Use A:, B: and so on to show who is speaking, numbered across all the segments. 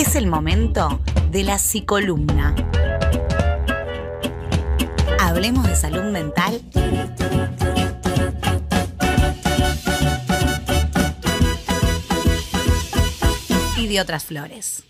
A: Es el momento de la psicolumna. Hablemos de salud mental. Y de otras flores.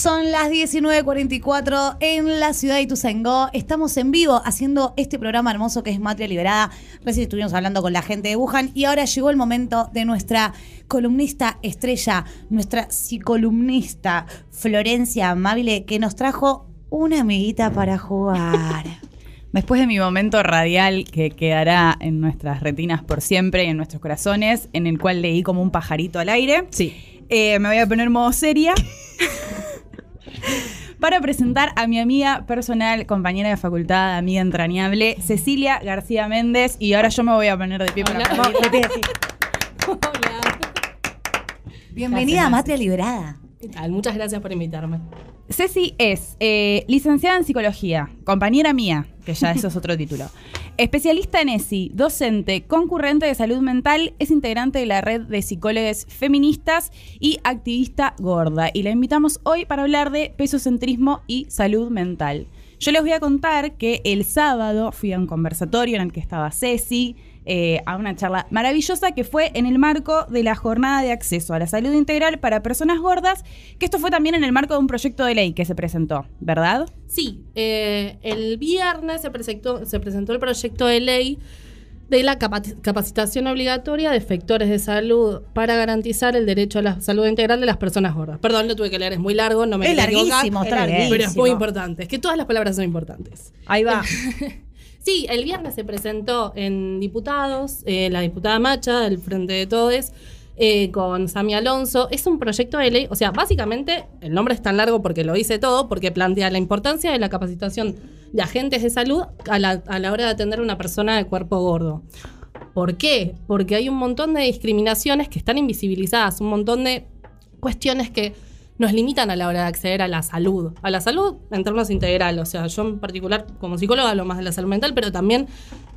B: Son las 19.44 en la ciudad de Ituzaingó. Estamos en vivo haciendo este programa hermoso que es Matria Liberada. Recién estuvimos hablando con la gente de Wuhan y ahora llegó el momento de nuestra columnista estrella, nuestra psicolumnista Florencia Amable, que nos trajo una amiguita para jugar.
C: Después de mi momento radial que quedará en nuestras retinas por siempre y en nuestros corazones, en el cual leí como un pajarito al aire,
D: Sí.
C: eh, me voy a poner modo seria para presentar a mi amiga personal, compañera de facultad, amiga entrañable, Cecilia García Méndez. Y ahora yo me voy a poner de pie para
B: Hola.
C: aplaudir.
B: Bienvenida a Matria Liberada.
D: ¿Qué tal? Muchas gracias por invitarme.
C: Ceci es eh, licenciada en psicología, compañera mía, que ya eso es otro título. Especialista en ESI, docente, concurrente de salud mental, es integrante de la red de psicólogos feministas y activista gorda. Y la invitamos hoy para hablar de pesocentrismo y salud mental. Yo les voy a contar que el sábado fui a un conversatorio en el que estaba Ceci, eh, a una charla maravillosa que fue en el marco de la jornada de acceso a la salud integral para personas gordas, que esto fue también en el marco de un proyecto de ley que se presentó, ¿verdad?
D: Sí, eh, el viernes se presentó, se presentó el proyecto de ley de la capaci- capacitación obligatoria de efectores de salud para garantizar el derecho a la salud integral de las personas gordas. Perdón, lo tuve que leer, es muy largo, no me
B: Es larguísimo, está bien.
D: pero es muy importante. Es que todas las palabras son importantes.
B: Ahí va.
D: Sí, el viernes se presentó en diputados, eh, la diputada Macha del Frente de Todes, eh, con Sami Alonso. Es un proyecto de ley, o sea, básicamente el nombre es tan largo porque lo dice todo, porque plantea la importancia de la capacitación de agentes de salud a la, a la hora de atender a una persona de cuerpo gordo. ¿Por qué? Porque hay un montón de discriminaciones que están invisibilizadas, un montón de cuestiones que nos limitan a la hora de acceder a la salud. A la salud en términos integral. O sea, yo en particular como psicóloga hablo más de la salud mental, pero también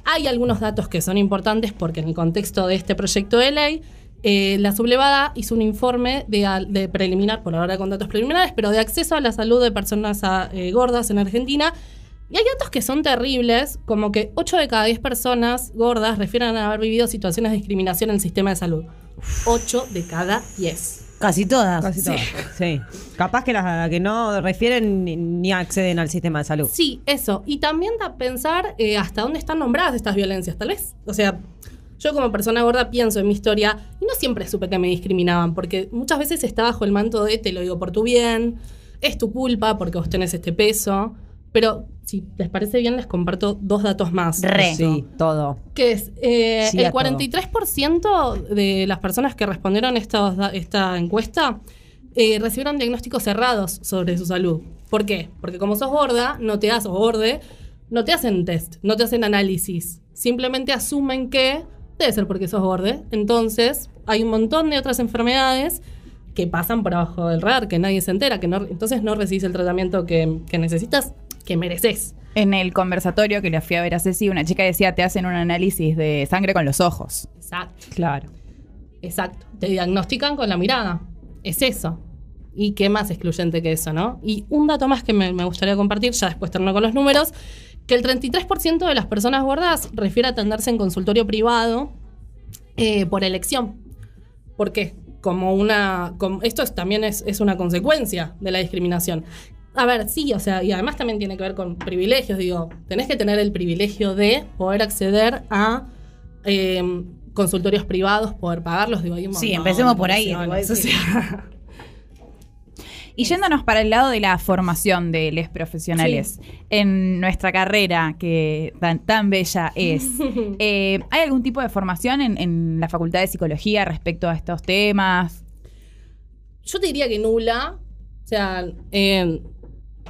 D: hay algunos datos que son importantes porque en el contexto de este proyecto de ley, eh, la sublevada hizo un informe de, preliminar, por ahora con datos preliminares, pero de acceso a la salud de personas ah, eh, gordas en Argentina. Y hay datos que son terribles, como que 8 de cada 10 personas gordas refieren a haber vivido situaciones de discriminación en el sistema de salud. 8 de cada 10.
B: Casi todas.
E: Casi todo. Sí. Capaz que las que no refieren ni, ni acceden al sistema de salud.
D: Sí, eso. Y también da pensar eh, hasta dónde están nombradas estas violencias, tal vez. O sea, yo como persona gorda pienso en mi historia y no siempre supe que me discriminaban, porque muchas veces está bajo el manto de te lo digo por tu bien, es tu culpa porque vos tenés este peso. Pero si les parece bien, les comparto dos datos más.
B: Re.
E: Sí, todo.
D: que es eh,
E: Sí
D: el
E: a todo.
D: 43% de las personas que respondieron estos da- esta encuesta eh, recibieron diagnósticos cerrados sobre su salud. ¿Por qué? Porque como sos gorda, no te hacen, o borde, no te hacen test, no te hacen análisis. Simplemente asumen que debe ser porque sos borde. Entonces, hay un montón de otras enfermedades que pasan por abajo del radar, que nadie se entera, que no, entonces no recibís el tratamiento que, que necesitas, que mereces.
C: En el conversatorio que le fui a ver a Ceci, una chica decía, te hacen un análisis de sangre con los ojos.
D: Exacto.
E: Claro.
D: Exacto. Te diagnostican con la mirada. Es eso. ¿Y qué más excluyente que eso, no? Y un dato más que me, me gustaría compartir, ya después termino con los números, que el 33% de las personas gordas refiere a atenderse en consultorio privado eh, por elección. ¿Por qué? Como una. como- esto es- también es, es una consecuencia de la discriminación. A ver, sí, o sea, y además también tiene que ver con privilegios. Digo, tenés que tener el privilegio de poder acceder a eh, consultorios privados, poder pagarlos. Digo, hay un
B: Sí, empecemos por ahí, igual,
C: Y yéndonos para el lado de la formación de los profesionales en nuestra carrera, que tan, tan bella es, eh, ¿hay algún tipo de formación en, en la Facultad de Psicología respecto a estos temas?
D: Yo te diría que nula. O sea, eh,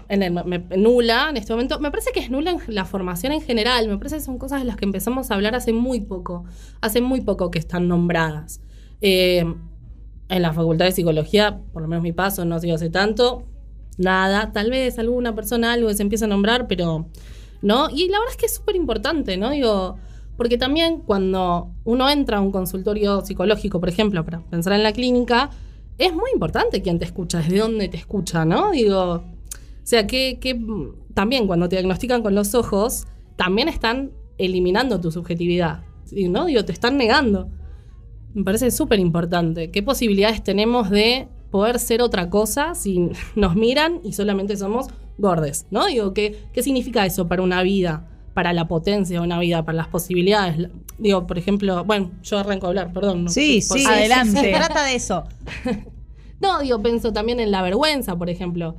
D: en el- nula en este momento. Me parece que es nula en la formación en general. Me parece que son cosas de las que empezamos a hablar hace muy poco. Hace muy poco que están nombradas. Eh, en la facultad de psicología, por lo menos mi paso, no ha sido hace tanto. Nada. Tal vez alguna persona algo se empieza a nombrar, pero. ¿No? Y la verdad es que es súper importante, ¿no? Digo. Porque también cuando uno entra a un consultorio psicológico, por ejemplo, para pensar en la clínica, es muy importante quién te escucha, desde dónde te escucha, ¿no? Digo, sea, que, que también cuando te diagnostican con los ojos, también están eliminando tu subjetividad, ¿sí? ¿no? Digo, te están negando. Me parece súper importante. ¿Qué posibilidades tenemos de poder ser otra cosa si nos miran y solamente somos gordes, ¿no? Digo, ¿qué, qué significa eso para una vida? Para la potencia de una vida, para las posibilidades. Digo, por ejemplo, bueno, yo arranco a hablar, perdón. no
E: Sí, sí.
C: Adelante.
E: Se trata de eso.
D: No, digo, pienso también en la vergüenza, por ejemplo.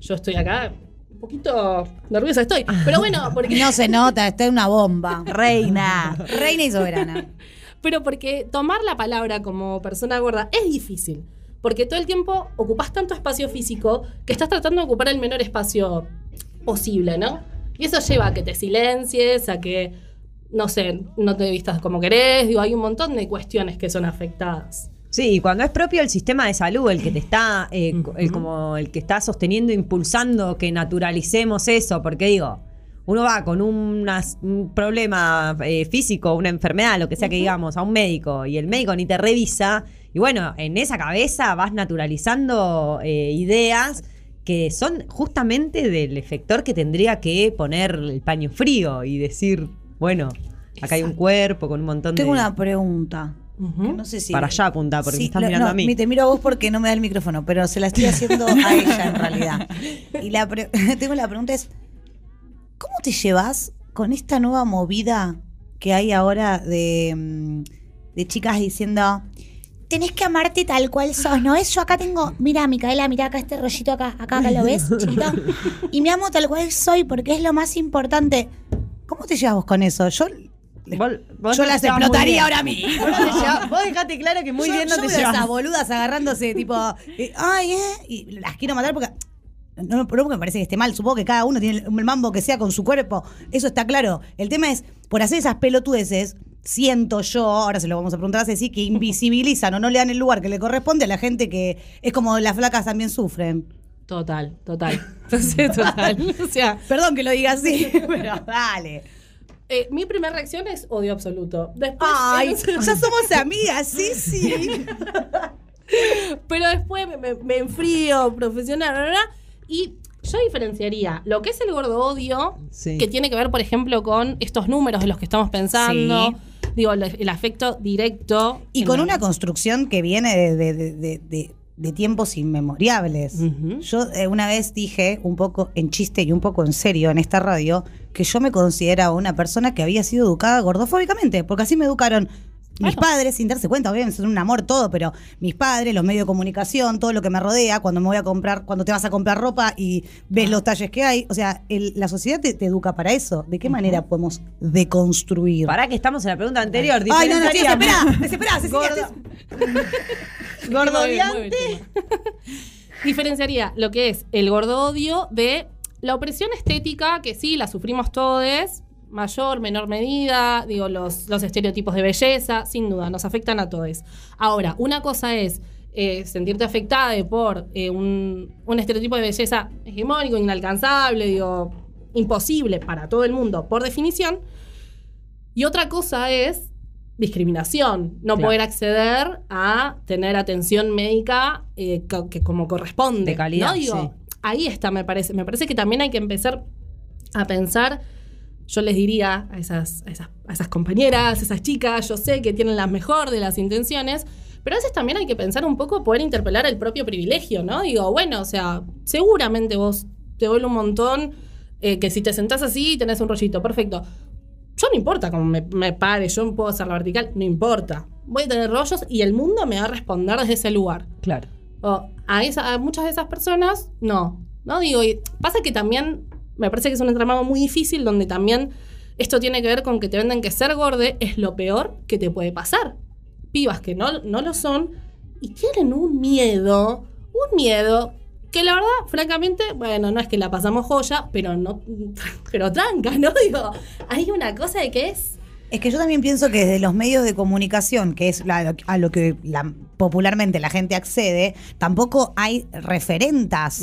D: Yo estoy acá, un poquito nerviosa estoy. Pero bueno, porque.
B: No se nota, está en una bomba.
C: Reina.
B: Reina y soberana.
D: Pero porque tomar la palabra como persona gorda es difícil. Porque todo el tiempo ocupas tanto espacio físico que estás tratando de ocupar el menor espacio posible, ¿no? Y eso lleva a que te silencies, a que, no sé, no te vistas como querés. Digo, hay un montón de cuestiones que son afectadas.
E: Sí, y cuando es propio el sistema de salud el que te está, eh, el, como el que está sosteniendo, impulsando que naturalicemos eso, porque digo, uno va con una- un problema eh, físico, una enfermedad, lo que sea que digamos, a un médico y el médico ni te revisa, y bueno, en esa cabeza vas naturalizando eh, ideas que son justamente del efector que tendría que poner el paño frío y decir, bueno, acá hay un cuerpo con un montón
B: Tengo
E: de...
B: una pregunta.
D: Ujú.
B: que no sé si.
E: Para allá apunta, porque me estás
B: lo-
E: mirando
B: no,
E: a mí.
B: Te miro a vos porque no me da el micrófono, pero se la estoy haciendo a ella en realidad. Y la pre- tengo la pregunta es: ¿cómo te llevas con esta nueva movida que hay ahora de, mm, de chicas diciendo. Tenés que amarte tal cual sos, ¿no es? Yo acá tengo, mira, Micaela, mira acá este rollito acá, acá, acá lo ves, chiquito. Y me amo tal cual soy porque es lo más importante. ¿Cómo te llevas vos con eso? Yo,
E: Vos- vos
B: yo las explotaría ahora mismo.
E: Te llevas- vos dejate claro que muy
B: yo,
E: bien no
B: yo
E: te
B: veo
E: llevas.
B: esas boludas agarrándose, tipo, eh, ay, eh, y las quiero matar porque. No, no porque me parece que esté mal. Supongo que cada uno tiene el, el mambo que sea con su cuerpo. Eso está claro. El tema es, por hacer esas pelotudeces, siento yo, ahora se lo vamos a preguntar a Ceci, que invisibilizan o no le dan el lugar que le corresponde a la gente que es como las flacas también sufren.
D: Total, total. Entonces, total. O sea,
B: Perdón que lo diga así, pero dale.
D: Eh, mi primera reacción es odio absoluto. Después,
B: Ay, ya somos amigas, sí, sí.
D: Pero después me, me- me enfrío profesional, bla, bla, bla, y yo diferenciaría lo que es el gordo odio,
E: Sí.
D: que tiene que ver, por ejemplo, con estos números de los que estamos pensando.
B: Sí.
D: Digo, el, el afecto directo.
B: Y con una construcción que viene de, de- de- de- de- tiempos inmemoriales.
D: Ujú.
B: Yo eh, una vez dije, un poco en chiste y un poco en serio en esta radio, que yo me consideraba una persona que había sido educada gordofóbicamente, porque así me educaron. Mis
D: Claro.
B: padres, sin darse cuenta, obviamente son un amor todo, pero mis padres, los medios de comunicación, todo lo que me rodea, cuando me voy a comprar, cuando te vas a comprar ropa y ves los talles que hay, o sea, el- la sociedad te, te educa para eso. ¿De qué manera podemos deconstruir?
E: Para que estamos en la pregunta anterior.
B: Ay, no, no, sí, desespera, Cecilia,
E: Gordo- Gordodiante.
D: Diferenciaría lo que es el gordo odio de la opresión estética, que sí, la sufrimos todos, mayor, menor medida, digo, los, los estereotipos de belleza, sin duda, nos afectan a todos. Ahora, una cosa es eh, sentirte afectada por eh, un, un estereotipo de belleza hegemónico, inalcanzable, digo, imposible para todo el mundo, por definición. Y otra cosa es discriminación, no
E: Claro.
D: poder acceder a tener atención médica eh, que como corresponde.
E: De calidad,
D: ¿no? Digo,
E: sí.
D: Ahí está, me parece. Me parece que también hay que empezar a pensar. Yo les diría a esas, a esas, a esas compañeras, a esas chicas, yo sé que tienen la mejor de las intenciones, pero a veces también hay que pensar un poco poder interpelar el propio privilegio, ¿no? Digo, bueno, o sea, seguramente vos te duele un montón eh, que si te sentás así tenés un rollito, perfecto. Yo no importa cómo me, me pare, yo puedo hacer la vertical, no importa. Voy a tener rollos y el mundo me va a responder desde ese lugar.
E: Claro.
D: O a, esa- a muchas de esas personas, no. No digo, y pasa que también me parece que es un entramado muy difícil donde también esto tiene que ver con que te venden que ser gorde es lo peor que te puede pasar. Pibas que no, no lo son y tienen un miedo, un miedo que la verdad, francamente, bueno, no es que la pasamos joya, pero no, pero tranca, ¿no? Digo, hay una cosa de que es
B: Es que yo también pienso que desde los medios de comunicación, que es la- a lo que la- popularmente la gente accede, tampoco hay referentas.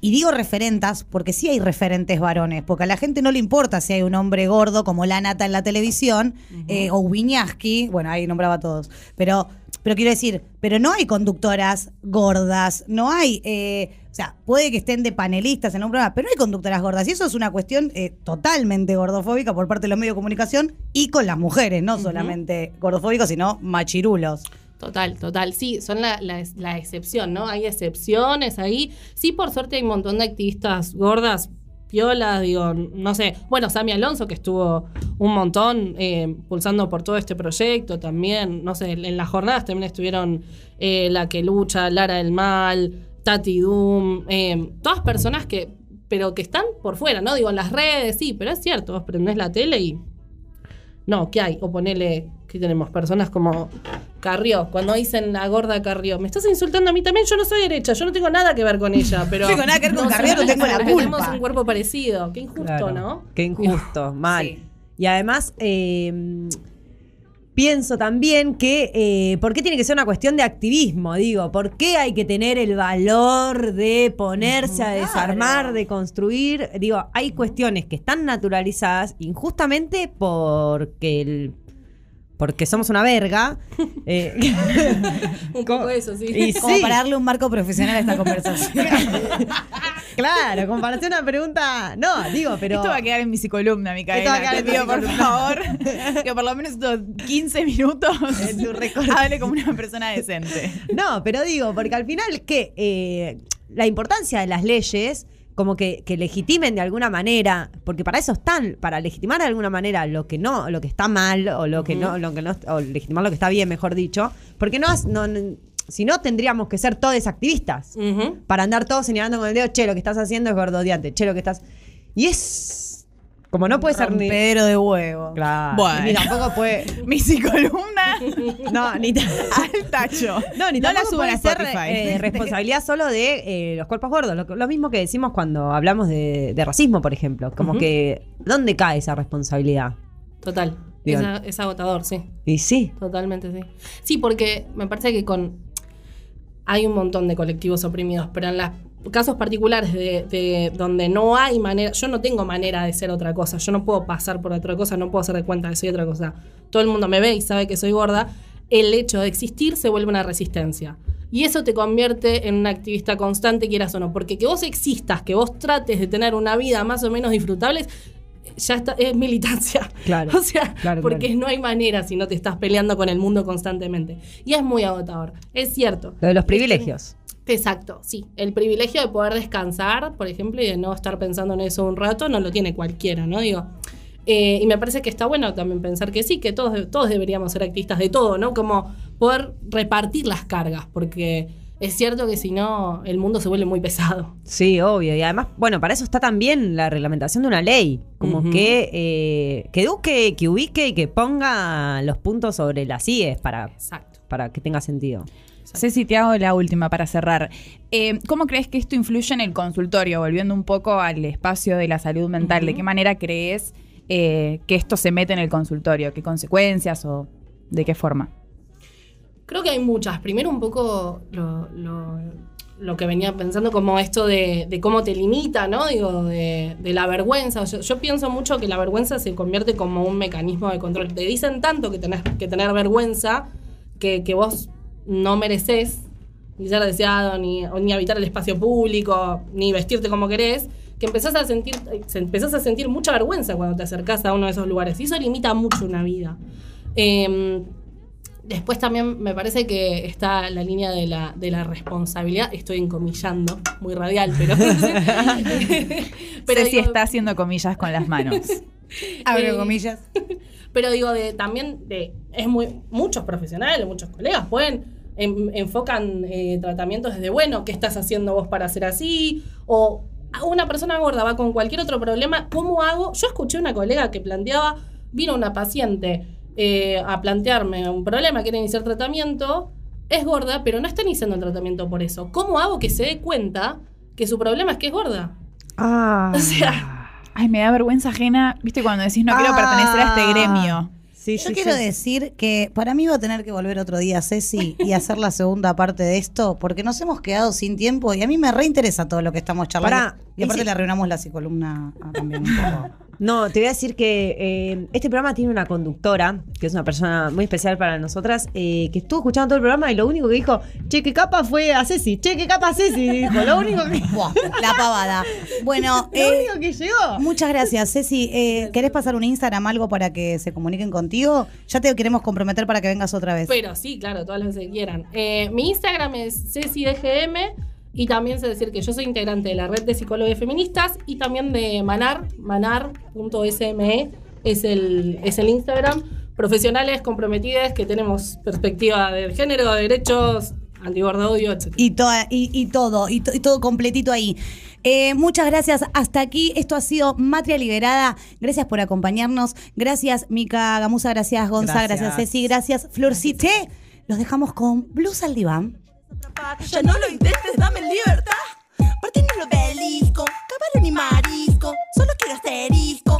B: Y digo referentas porque sí hay referentes varones, porque a la gente no le importa si hay un hombre gordo como la nata en la televisión eh, o Wiñaski, bueno, ahí nombraba a todos, pero, pero quiero decir, pero no hay conductoras gordas, no hay, eh, o sea, puede que estén de panelistas en un programa, pero no hay conductoras gordas y eso es una cuestión eh, totalmente gordofóbica por parte de los medios de comunicación y con las mujeres, no solamente gordofóbicos, sino machirulos.
D: Total, total. Sí, son la, la, la excepción, ¿no? Hay excepciones ahí. Sí, por suerte hay un montón de activistas gordas, piolas, digo, no sé. Bueno, Sami Alonso, que estuvo un montón eh, pulsando por todo este proyecto también. No sé, en las jornadas también estuvieron eh, La que lucha, Lara del Mal, Tati Doom, eh, todas personas que, pero que están por fuera, ¿no? Digo, en las redes, sí, pero es cierto, vos prendés la tele y no, ¿qué hay? O ponele, ¿qué tenemos? Personas como Carrió, cuando dicen la gorda Carrió. Me estás insultando a mí también, yo no soy derecha, yo no tengo nada que ver con ella, pero.
B: No tengo nada que ver con Carrió, no tengo la
D: Tenemos
B: culpa.
D: un cuerpo parecido, qué injusto,
E: Claro.
D: ¿no?
E: Qué injusto, mal.
B: Sí.
E: Y además, eh, pienso también que, eh, ¿por qué tiene que ser una cuestión de activismo? Digo, ¿por qué hay que tener el valor de ponerse a desarmar, de construir? Digo, hay cuestiones que están naturalizadas injustamente porque el... Porque somos una verga. eh,
D: Un poco eso, sí.
E: y
B: Como
E: sí.
B: para darle un marco profesional a esta conversación.
E: claro, como para hacer una pregunta. No, digo, pero.
C: Esto va a quedar en mi psicolumna,
E: Esto va a
C: Micaela.
E: quedar
C: Te
E: en
C: pido, por favor, que por lo menos estos 15 minutos
E: En tu
C: hable como una persona decente.
E: No, pero digo, porque al final que eh, la importancia de las leyes como que, que legitimen de alguna manera, porque para eso están, para legitimar de alguna manera lo que no, lo que está mal, o lo que no, lo que no, o legitimar lo que está bien, mejor dicho, porque no, no, no- si no tendríamos que ser todos activistas, para andar todos señalando con el dedo, che, lo que estás haciendo es gordodiante, che, lo que estás. Y es como no puede ser ni.
B: Pedro de huevo.
E: Claro,
C: Bueno.
E: ni tampoco puede.
C: Mi psicolumna
E: No, ni
C: al tacho.
E: No, ni
C: no la
E: tampoco
C: suban
E: puede
C: a
E: ser
C: Spotify.
E: eh, responsabilidad solo de eh, los cuerpos gordos. Lo, lo mismo que decimos cuando hablamos de, de racismo, por ejemplo. Como que, ¿dónde cae esa responsabilidad?
D: Total. Es, agotador, sí.
E: Y sí,
D: Totalmente, sí. Sí, porque me parece que con. Hay un montón de colectivos oprimidos, pero en los casos particulares de, de donde no hay manera. Yo no tengo manera de ser otra cosa. Yo no puedo pasar por otra cosa, no puedo hacer de cuenta que soy otra cosa. Todo el mundo me ve y sabe que soy gorda. El hecho de existir se vuelve una resistencia. Y eso te convierte en una activista constante, quieras o no. Porque que vos existas, que vos trates de tener una vida más o menos disfrutable, ya está, es militancia.
E: Claro,
D: O sea,
E: claro,
D: porque
E: claro.
D: no hay manera si no te estás peleando con el mundo constantemente. Y es muy agotador. Es cierto.
E: lo de los privilegios.
D: Exacto, sí. El privilegio de poder descansar, por ejemplo, y de no estar pensando en eso un rato, no lo tiene cualquiera, ¿no? Digo. eh, y me parece que está bueno también pensar que sí, que todos, todos deberíamos ser activistas de todo, ¿no? Como poder repartir las cargas, porque es cierto que si no, el mundo se vuelve muy pesado.
E: Sí, obvio. Y además, bueno, para eso está también la reglamentación de una ley. Como que, eh, que eduque, que ubique y que ponga los puntos sobre las IES para,
D: Exacto.
E: para que tenga sentido.
C: Ceci, te hago la última para cerrar. Eh, ¿Cómo crees que esto influye en el consultorio? Volviendo un poco al espacio de la salud mental, ¿de qué manera crees eh, que esto se mete en el consultorio? ¿Qué consecuencias o de qué forma?
D: Creo que hay muchas. Primero un poco lo, lo- lo que venía pensando como esto de, de cómo te limita, ¿no? Digo, de, de la vergüenza. Yo, yo pienso mucho que la vergüenza se convierte como un mecanismo de control. Te dicen tanto que tenés que tener vergüenza que, que vos no mereces ni ser deseado, ni, ni habitar el espacio público, ni vestirte como querés, que empezás a sentir, se- empezás a sentir mucha vergüenza cuando te acercás a uno de esos lugares. Y eso limita mucho una vida. Em, Después también me parece que está la línea de la, de la responsabilidad. Estoy encomillando, muy radial, pero.
C: Pero Ceci
D: digo-
C: está haciendo comillas con las manos.
B: Abro
D: Eh,
B: comillas.
D: Pero digo, de, también de, es muy, muchos profesionales, muchos colegas pueden, en- enfocan eh, tratamientos desde, bueno, ¿qué estás haciendo vos para ser así? O a una persona gorda va con cualquier otro problema, ¿cómo hago? Yo escuché una colega que planteaba, vino una paciente eh, a plantearme un problema, quiere iniciar tratamiento, es gorda, pero no está iniciando el tratamiento por eso. ¿Cómo hago que se dé cuenta que su problema es que es gorda?
E: Ah.
D: O sea,
C: Ay, me da vergüenza ajena, viste, cuando decís no quiero
E: Ah.
C: pertenecer a este gremio.
E: Sí,
B: Yo
E: sí,
B: quiero
E: sí.
B: decir que para mí va a tener que volver otro día Ceci y hacer la segunda parte de esto porque nos hemos quedado sin tiempo y a mí me reinteresa todo lo que estamos charlando.
E: Pará,
B: y aparte
E: ese-
B: le arruinamos la psicolumna también un poco.
E: No, te voy a decir que eh, este programa tiene una conductora, que es una persona muy especial para nosotras, eh, que estuvo escuchando todo el programa y lo único que dijo, che, qué capa fue a Ceci, che, qué capa a Ceci, dijo, lo único que,
B: Buah, la pavada. Bueno,
E: lo
B: eh,
E: único que llegó.
B: muchas gracias, Ceci. Eh, ¿Querés pasar un Instagram, algo para que se comuniquen contigo? Ya te queremos comprometer para que vengas otra vez.
D: Pero sí, claro, todas las veces que quieran. Eh, mi Instagram es cecidgm y también sé decir que yo soy integrante de la red de psicólogos feministas y también de Manar, manar.sme es el, es el Instagram. Profesionales comprometidas que tenemos perspectiva de género, de derechos, antibordodio, etc.
B: Y, toda, y, y todo, y, to- y todo completito ahí. Eh, muchas gracias. Hasta aquí. Esto ha sido Matria Liberada. Gracias por acompañarnos. Gracias, Mica Gamusa. Gracias, Gonza. Gracias,
E: Gracias.
B: Ceci. Gracias, Florcité. Los dejamos con Blues al diván.
F: Ya no lo intentes, dame libertad. Martín el obelisco, caballo ni marisco, solo quiero asterisco.